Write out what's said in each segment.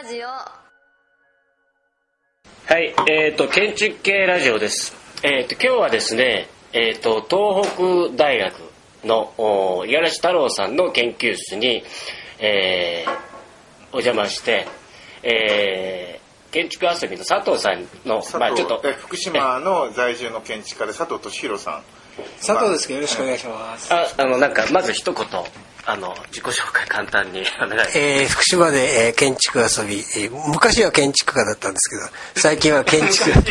ラジオはい、えっ、と、建築系ラジオです。えっ、と、今日はですね、えっ、と、東北大学のお五十嵐太郎さんの研究室に、えーお邪魔して、えー建築遊びの佐藤さんの、佐藤まあちょっと、え福島の在住の建築家で佐藤俊弘さん佐藤ですけどよろしくお願いします。あ、あの、なんか、まず一言、あの、自己紹介簡単に お願いします。えー福島で、えー建築遊び、えー昔は建築家だったんですけど、最近は建築。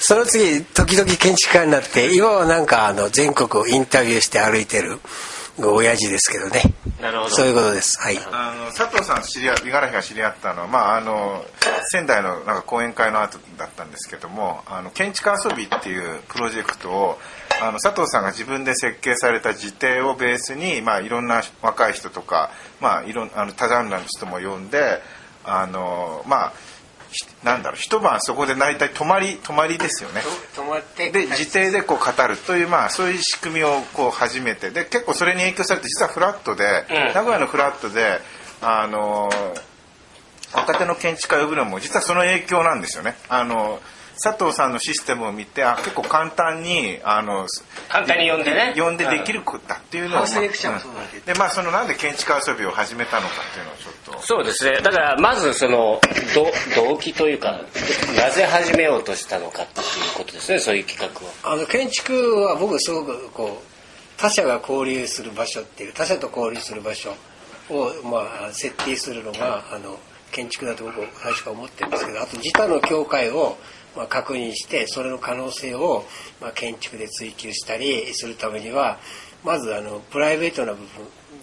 その次、時々建築家になって、今はなんかあの全国をインタビューして歩いてる親父ですけどね。なるほど。そういうことです。はい。あの佐藤さん知り合五十嵐が知り合ったのは、まあ、あの仙台のなんか講演会の後だったんですけどもあの建築遊びっていうプロジェクトをあの佐藤さんが自分で設計された自邸をベースに、まあ、いろんな若い人とか、まあ、いろんあの多段な人も呼んであのまあひなんだろう一晩そこで大体泊まり泊まりですよね。止まってで自邸でこう語るというまあそういう仕組みをこう始めてで結構それに影響されて実はフラットで、うん名古屋のフラットであの若手の建築家を呼ぶのも実はその影響なんですよね。あの佐藤さんのシステムを見てあ結構簡単にあの簡単に呼んでね。呼んでできることだっていうのを、うだけどでまあそのなんで建築遊びを始めたのかっていうのをちょっとそうですね。だから、まずその、ど動機というか、なぜ始めようとしたのかっていうことですね、そういう企画を。あの建築は僕すごくこう他者が交流する場所っていう他者と交流する場所を、まあ、設定するのがあの建築だと僕最初から思ってるんですけどあと自他の境界を、まあ、確認してそれの可能性を、まあ、建築で追求したりするためにはまずあのプライベートな部分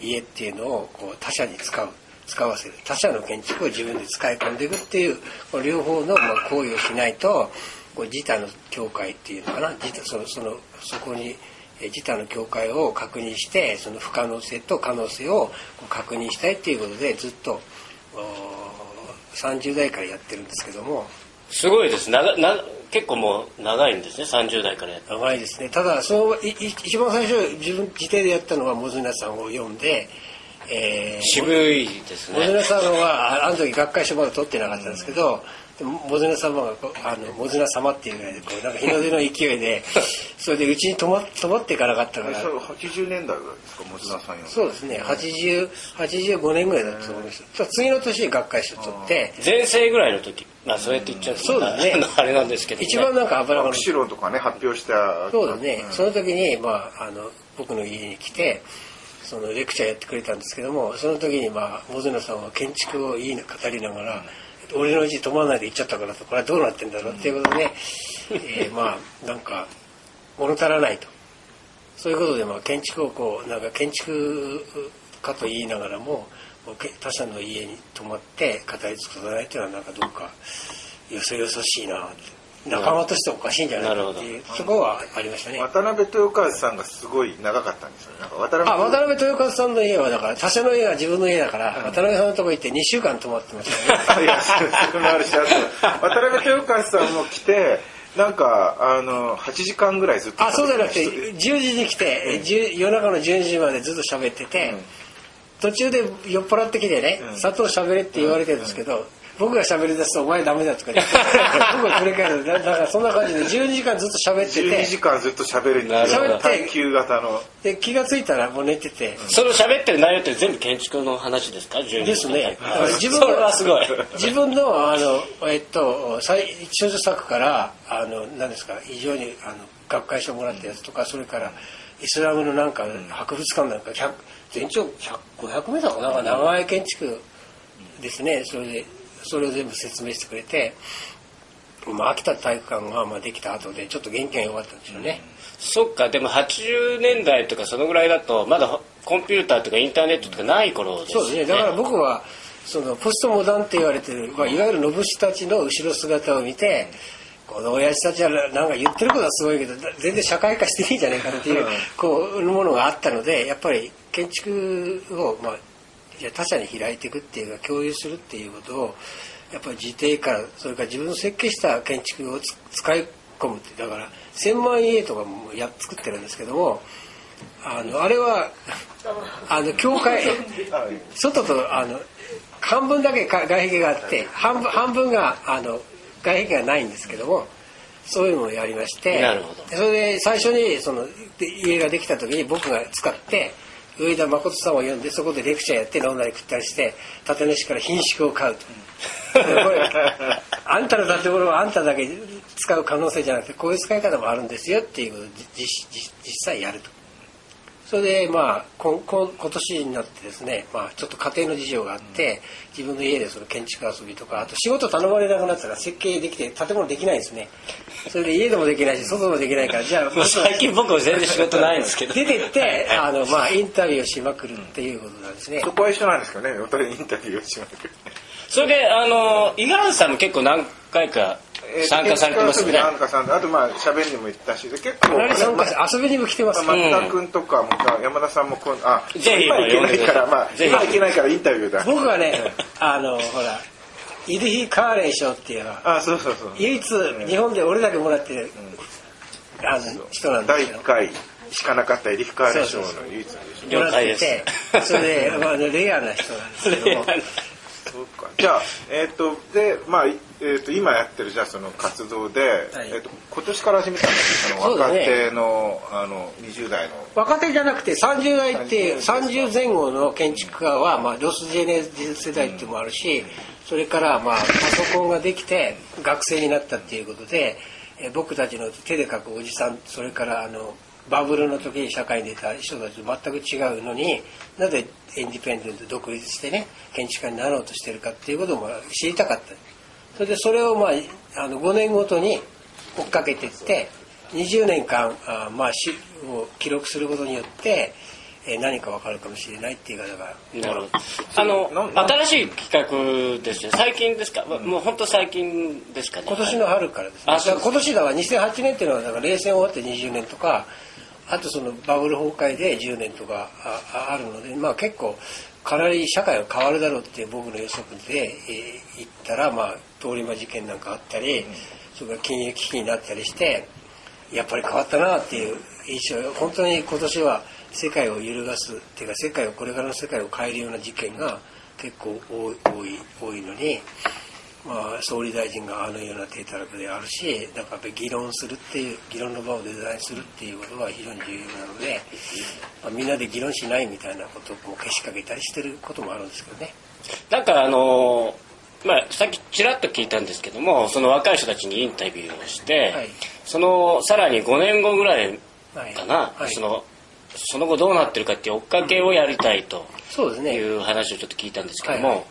家っていうのをこう他者に使う使わせる。他者の建築を自分で使い込んでいくっていう両方のまあ行為をしないとこう自他の境界っていうのかな。自そのそのそこに自他の境界を確認してその不可能性と可能性を確認したいっていうことでずっと30代からやってるんですけども。すごいです。なな結構もう長いんですね、30代からやって。長いですねただそのいい一番最初自分自邸でやったのはモズナさんを読んで、えー渋いですね。モズナさんはああの時学会書まだ取ってなかったんですけど、でもモズナ様があのモズナ様っていうぐらいでこうなんか日の出の勢いで それでうちに泊ま泊まっていかなかったからそれ80年代ぐらいですか持田さんよそうですね。80 85年ぐらいだったと思います、次の年に学会書取って。前世ぐらいの時、まあそうやって言っちゃうとそうだね。あれなんですけど、ね。一番なんか油が釧路とかね発表したそうだね、ん。その時に、まあ、あの僕の家に来てそのレクチャーやってくれたんですけどもその時に、まあ、モズナさんは建築をいいな語りながら、俺の家泊まらないで行っちゃったからとこれはどうなってんだろうっていうことで、えーまあなんか物足らないと。そういうことで、まあ、建築をこうなんか建築家と言いながらも他者の家に泊まって語り尽くさないっていうのはなんかどうかよそよそしいなって仲間としておかしいんじゃないかっていうそこはありましたね。渡辺豊和さんがすごい長かったんですよね。なんか渡辺あ渡辺豊和さんの家はだから他社の家が自分の家だから、渡辺さんのとこ行って2週間泊まってましたね。いやそれもあるしあと渡辺豊和さんも来てなんかあの8時間ぐらいずっとあそうじゃなくて喋って10時に来て、10夜中の12時までずっと喋ってて、途中で酔っ払ってきてね、うん。佐藤喋れって言われてるんですけど、僕が喋り出すとお前ダメだとか言って。僕が繰り返すだ。だからそんな感じで12時間ずっと喋って12時て間ずっと喋る。って。なるほどいう耐久型の。で気が付いたらもう寝てて、その喋ってる内容って全部建築の話ですか？12ですね。自分はすごい。自分のあの、えっと、最少女作からあの何ですか？非常にあの学会賞もらったやつとかそれからイスラムのなんか博物館なんか100全長100 500メートルかな？なん。か長い建築ですね。それでそれを全部説明してくれて、まあ、秋田体育館がまあできた後でちょっと元気が良かったんですよね。そっか、でも80年代とかそのぐらいだと、まだコンピューターとかインターネットとかない頃ですよそうですね。だから僕はそのポストモダンって言われてる、まあ、いわゆるのぶしたちの後ろ姿を見てこの親父たちはなんか言ってることはすごいけど全然社会化していいんじゃないかっていうこうものがあったのでやっぱり建築を、まあ、じゃあ他者に開いていくっていうか共有するっていうことをやっぱり自邸からそれから自分の設計した建築をつ使い込むってだから千万家とかもや作ってるんですけどもあのあれはあの教会外とあの半分だけか外壁があって半分半分があの外壁がないんですけどもそういうのをやりましてそれで最初にそので家ができた時に僕が使って上田誠さんを呼んでそこでレクチャーやって飲んだり食ったりして立主から品種を買うと。で これあんたの建物はあんただけ使う可能性じゃなくてこういう使い方もあるんですよっていうことを実際やるとそれでまあここ今年になってですね、まあ、ちょっと家庭の事情があって自分の家でその建築遊びとかあと仕事頼まれなくなったら設計できて建物できないんですね。それで家でもできないし外もできないからじゃあ最近僕は全然仕事ないんですけど。出てってあの、まあ、インタビューをしまくるっていうことなんですね。そこは一緒なんですけどねお互いインタビューをしまくる。それであの五十嵐さんも結構何回か参加されてますよね、なんかさんあとまあ喋りにも行ったしで結構何参加遊びにも来てますま松田君とかもさ山田さんもこうあぜひ今行けないからまあ今行けないからインタビューだ。僕はねあのほらイルヒ・カーレン賞っていうの。はあそうそうそう。唯一日本で俺だけもらってる、あの人なん。です第けど1回しかなかったエリフ・カーレ賞の唯一でしょ了解ですもらっててそれで、まあ、レアな人なんですけどもそうか。じゃあえっ、とでまあ、えー、と今やってるじゃあその活動で、はい。えー、と今年から始めたんですその若手の,、あの20代の。若手じゃなくて30代っていう30前後の建築家は、まあ、ロスジェネ世代っていうのもあるしそれからまあパソコンができて学生になったっていうことでえー僕たちの手で描くおじさんそれからあのバブルの時に社会に出た人たちと全く違うのになぜインディペンデント独立してね建築家になろうとしてるかっていうことをまあ知りたかった。それでそれをまああの5年ごとに追っかけていって20年間あまあしを記録することによって、えー何か分かるかもしれないっていう方がなる。ほどあの新しい企画ですよ最近ですか、もう本当最近ですかね？今年の春からですね。あ今年だから2008年っていうのはだから冷戦終わって20年とかあとそのバブル崩壊で10年とかあああるのでまあ結構かなり社会が変わるだろうっていう僕の予測で、えー言ったらまあ通り魔事件なんかあったり、それから金融危機になったりしてやっぱり変わったなっていう印象本当に今年は世界を揺るがすっていうか世界をこれからの世界を変えるような事件が結構多い多い多いのに、まあ、総理大臣があのような手たらくであるしだからやっぱり議論するっていう議論の場をデザインするっていうことが非常に重要なので、まあ、みんなで議論しないみたいなことをけしかけたりしてることもあるんですけどね。なんかあのまあ、さっきちらっと聞いたんですけどもその若い人たちにインタビューをして、はい。そのさらに5年後ぐらいはいかな、はい。そのその後どうなってるかっていう追っかけをやりたいという話をちょっと聞いたんですけども、はいはい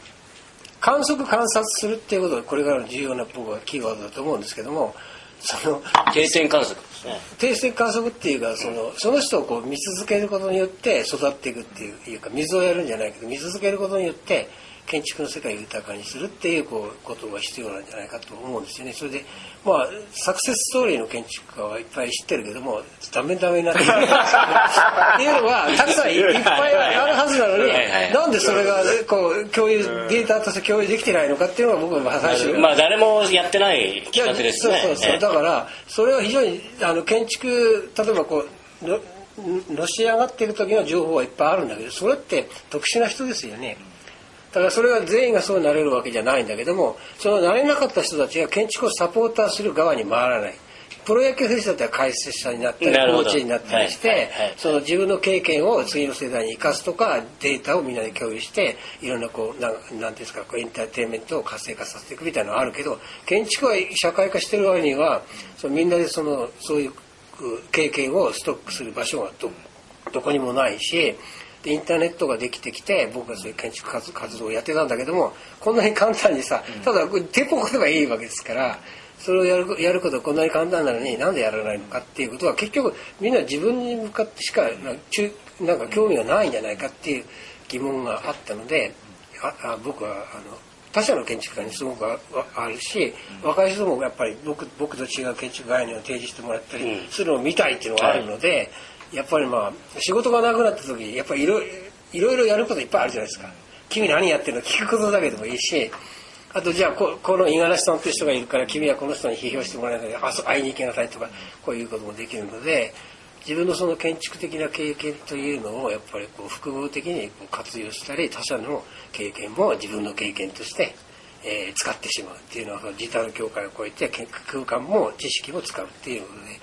観測観察するっていうことがこれからの重要な僕はキーワードだと思うんですけどもその定点観測ですね。定性観測っていうかそのその人をこう見続けることによって育っていくっていういうか水をやるんじゃないけど見続けることによって建築の世界を豊かにするっていうこうことが必要なんじゃないかと思うんですよね。それでまあサクセスストーリーの建築家はいっぱい知ってるけどもダメダメになってるっていうのはたくさんいいっぱいあるはずなのになんでそれがこう共有データとして共有できてないのかっていうのが僕は最初。まあ誰もやってない企画ですね。そうそうそう、ええ。だからそれは非常にあの建築例えばこうののし上がっている時の情報はいっぱいあるんだけどそれって特殊な人ですよねだからそれが全員がそうなれるわけじゃないんだけどもそのなれなかった人たちが建築をサポーターする側に回らない。プロ野球選手だったら解説者になったりコーチになったりして、はいはいはい。その自分の経験を次の世代に生かすとかデータをみんなで共有していろんなこうなんですかこうエンターテインメントを活性化させていくみたいなのがあるけど建築は社会化してる割にはそのみんなでそのそういう経験をストックする場所がどどこにもないしでインターネットができてきて僕はそういう建築活活動をやってたんだけどもこんなに簡単にさただこれテポけばいいわけですからそれをやるやることはこんなに簡単なのになんでやらないのかっていうことは結局みんな自分に向かってしかなんか興味がないんじゃないかっていう疑問があったのでああ僕はあの他社の建築家にすごくああるし、若い人もやっぱり僕僕と違う建築概念を提示してもらったりうん。するのを見たいっていうのがあるので、やっぱりまあ仕事がなくなった時やっぱりいろいろいろやることいっぱいあるじゃないですか。君何やってるの聞くことだけでもいいしあとじゃあここの五十嵐さんという人がいるから君はこの人に批評してもらえないであそ会いに行きなさいとかこういうこともできるので自分のその建築的な経験というのをやっぱりこう複合的にこう活用したり他者の経験も自分の経験として、えー使ってしまうっていうのはその自他の境界を超えて空間も知識も使うっていうことで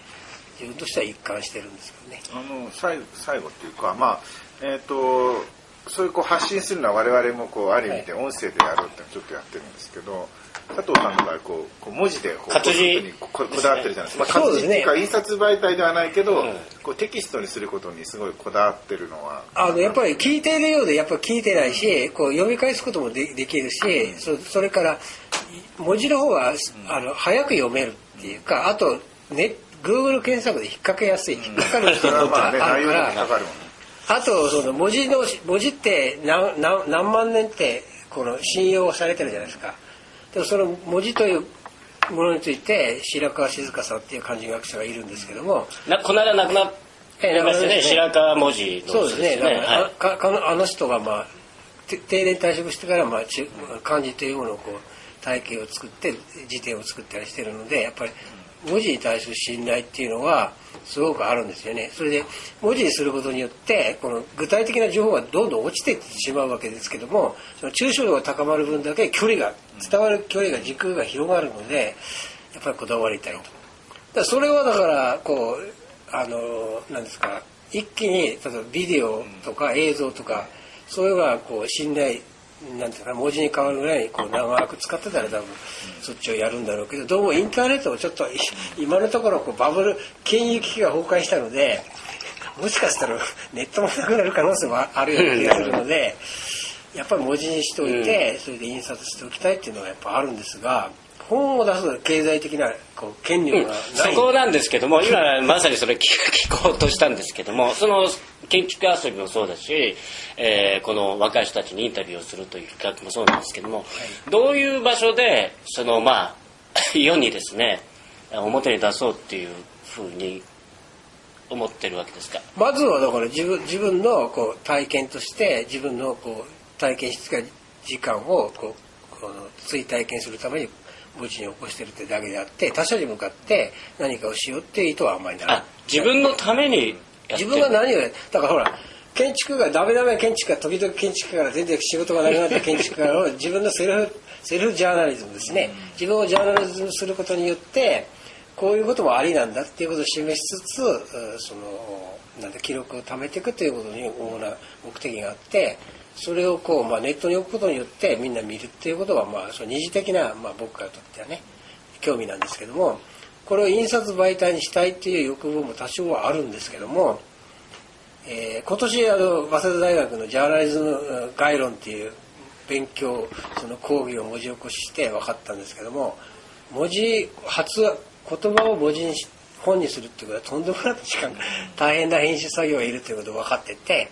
自分としては一貫してるんですけどね。あの最後最後っていうかまあえっ、とそういうこう発信するのは我々もこうある意味で音声でやろうってちょっとやってるんですけど、佐藤さんの場合こうこう文字でこう活字。にこだわってるじゃないですか、まあ、そうですね。活字っていうか印刷媒体ではないけど、うん。こうテキストにすることにすごいこだわってるのは。あのやっぱり聞いているようでやっぱり聞いてないしこう読み返すこともでできるしそそれから文字の方はあの早く読めるっていうかあとね Google 検索で引っ掛けやすい。引っかかる人がまあねあるから。かかね。あとその文字の文字って何何何万年ってこの信用されてるじゃないですか。でもその文字というものについて白川静香さんっていう漢字学者がいるんですけども。なこの間亡くなりましたね。白川文字のそうですね。だからはい。あかかのあの人がまあて定年退職してからまあち漢字というものをこう体系を作って辞典を作ったりしてるのでやっぱり文字に対する信頼っていうのはすごくあるんですよね。それで文字にすることによってこの具体的な情報がどんどん落ちていってしまうわけですけどもその抽象度が高まる分だけ距離が伝わる距離が時空が広がるのでやっぱりこだわりたいと。だそれはだからこうあのなんですか一気に例えばビデオとか映像とかそういうのがこう信頼なんていうか文字に変わるぐらいにこう長く使ってたら多分そっちをやるんだろうけどどうもインターネットもちょっとい 今のところこうバブル金融危機が崩壊したのでもしかしたらネットもなくなる可能性もあるような気がするのでやっぱり文字にしておいてそれで印刷しておきたいっていうのはやっぱあるんですが本を出す経済的なこう権力がない。そこなんですけども今まさにそれ聞聞こうとしたんですけどもその建築遊びもそうだし、えーこの若い人たちにインタビューをするという企画もそうなんですけども、どういう場所でそのまあ 世にですね表に出そうっていうふうに思ってるわけですか？まずはだから自分自分のこう体験として自分のこう体験した時間をこうこの追体験するために墓地に起こしてるってだけであって他者に向かって何かをしようっていう意図はあんまりない。あ自分のために自る。分が何をやだからほら建築がダメダメ建築家時々建築家から全然仕事がなくなった建築家を 自分のセルフセルフジャーナリズムですね。自分をジャーナリズムすることによってこういうこともありなんだっていうことを示しつつうんそのなんだ記録を貯めていくということに主な目的があってそれをこう、まあ、ネットに置くことによってみんな見るっていうことは、まあ、その二次的な、まあ、僕からとってはね興味なんですけどもこれを印刷媒体にしたいっていう欲望も多少はあるんですけども、えー今年あの早稲田大学のジャーナリズム概論っていう勉強その講義を文字起こしして分かったんですけども文字発話言葉を文字にし本にするっていうことはとんでもなく時間大変な編集作業がいるということを分かってて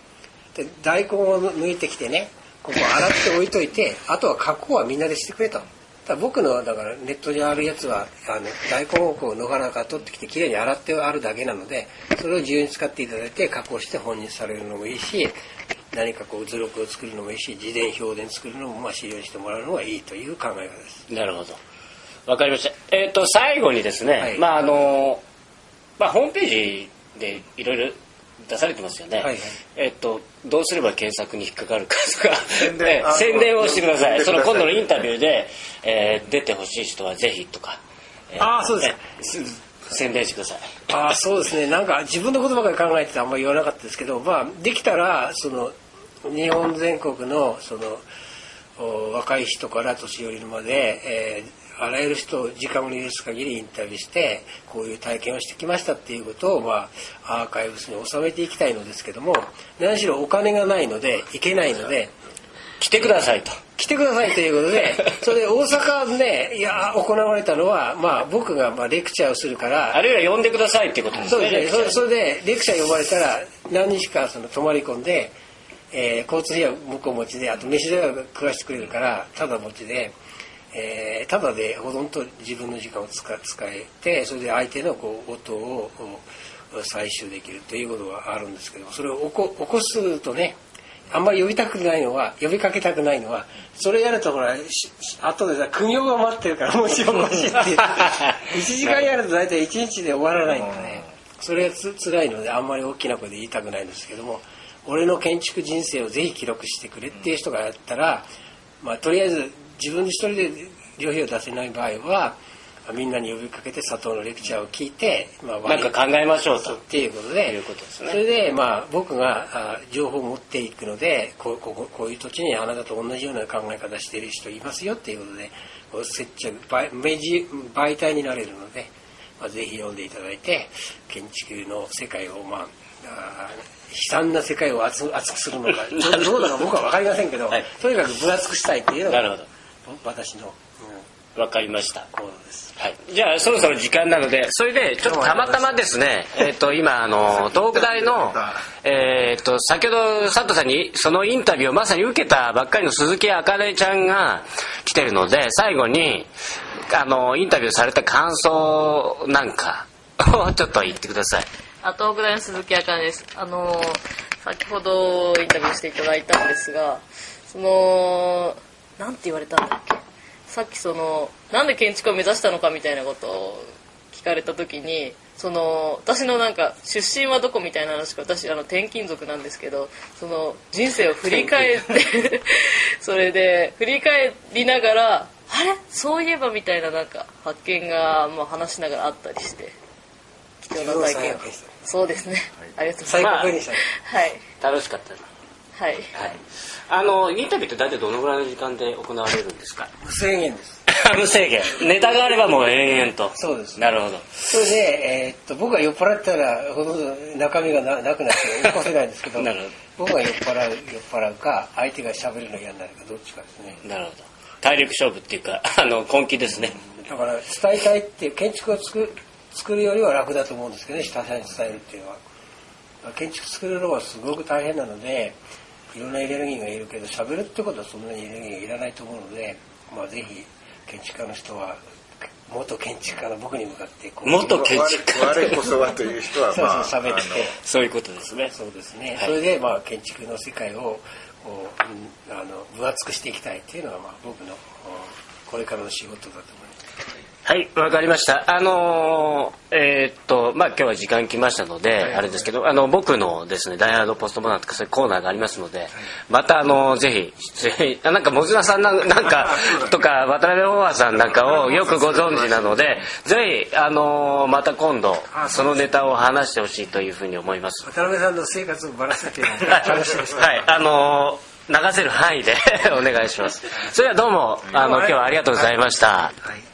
で大根を抜いてきてねここ洗って置いといてあとは加工はみんなでしてくれと。だ僕のだからネットにあるやつはあの大根をこう野原から取ってきてきれいに洗ってあるだけなのでそれを自由に使っていただいて加工して本にされるのもいいし何かこう図録を作るのもいいし自伝評伝作るのもまあ資料にしてもらうのがいいという考え方です。なるほど。わかりました。えっ、と、最後にですね、はいまああの、まあホームページでいろいろ出されてますよね。はいはいえっ、と、どうすれば検索に引っかかるかとか、宣伝ええあ宣伝をしてください。その今度のインタビューで、えー出てほしい人はぜひとか。えああそうですえす宣伝してください。ああそうですねなんか自分のことばかり考えててあんまり言わなかったですけどまあできたらその日本全国のそのお若い人から年寄りまで、えーあらゆる人を時間を許す限りインタビューしてこういう体験をしてきましたっていうことを、まあ、アーカイブスに収めていきたいのですけども何しろお金がないので行けないので来てくださいと。来てくださいということで それで大阪でいや行われたのは、まあ、僕がまあレクチャーをするからあるいは呼んでくださいっていうことですね。そうですねそれそれでレクチャー呼ばれたら何日かその泊まり込んで、えー交通費は向こう持ちであと飯代は食わしてくれるからただ持ちで、えーただでほとんど自分の時間を使使えてそれで相手のこう音を採集できるということがあるんですけどそれを起こ起こすとねあんまり呼びたくないのは呼びかけたくないのはそれやるとほら後でさ苦行が待ってるからもし起こしってい。う1時間やると大体1日で終わらないんだねそれがつ辛いのであんまり大きな声で言いたくないんですけども俺の建築人生をぜひ記録してくれっていう人がやったら、まあ、とりあえず自分で一人で旅費を出せない場合はみんなに呼びかけて佐藤のレクチャーを聞いて、まあ、なんか考えましょうと。っていうことでいうことですね。それで、まあ、僕があ情報を持っていくのでこうこうこういう土地にあなたと同じような考え方している人いますよっていうことでこう接着媒媒体になれるので、まあ、ぜひ読んでいただいて建築の世界を、まあ、あ悲惨な世界を熱熱くするのか。ど。うどうだか僕は分かりませんけど、はい。とにかく分厚くしたいっていうのがなるほど私の、うん、わかりました。はい、じゃあそろそろ時間なのでそれでちょっとたまたまですね、えっと今あの東北大の、えっと先ほど佐藤さんにそのインタビューをまさに受けたばっかりの鈴木あかねちゃんが来てるので最後にあのインタビューされた感想なんかを ちょっと言ってください。あ東北大の鈴木あかねです。あの先ほどインタビューしていただいたんですがそのなんて言われたんだっけ？さっきそのなんで建築を目指したのかみたいなことを聞かれた時にその私のなんか出身はどこみたいな話か私あの転勤族なんですけどその人生を振り返ってそれで振り返りながらあれ？そういえばみたいななんか発見が、まあ、話しながらあったりして貴重な体験を。そうですね、ありがとうござい最ます。高にしたい。はい。楽しかったはい。はい。あのインタビューって大体どのぐらいの時間で行われるんですか？無制限です。無制限。ネタがあればもう延々と。そうですなるほど。それで、えーっと僕が酔っ払ったらほとんど中身がななくなって起こせないんですけど なるほど僕が酔っ払う酔っ払うか相手が喋るの嫌になるかどっちかですねなるほど。体力勝負っていうか あの根気ですね。だから伝えたいっていう建築を作る作るよりは楽だと思うんですけどね下手に伝えるっていうのは建築作るのはすごく大変なのでいろんなエネルギーがいるけど喋るってことはそんなにエネルギーがいらないと思うので、まあ、ぜひ建築家の人は元建築家の僕に向かってこう元建築家。我こそはという人はそうまあそう喋って。そういうことですね。そうですね、はい。それでまあ建築の世界をこううんあの分厚くしていきたいっていうのがまあ僕のうんこれからの仕事だと思いますはい、わかりました。あのーえーっと、まあ今日は時間来ましたので、あれですけど、あの、僕のですね、ダイヤードポストモダンとかそういうコーナーがありますので、またあの、ぜひ、出演、あなんか、もずなさん なんか、とか、渡辺大和さんなんかをよくご存知なので、ぜひ、あのーまた今度、そのネタを話してほしいというふうに思います。渡辺さんの生活をばらせてはい、あのー流せる範囲で お願いします。それではどうも、あの、今日はありがとうございました。はい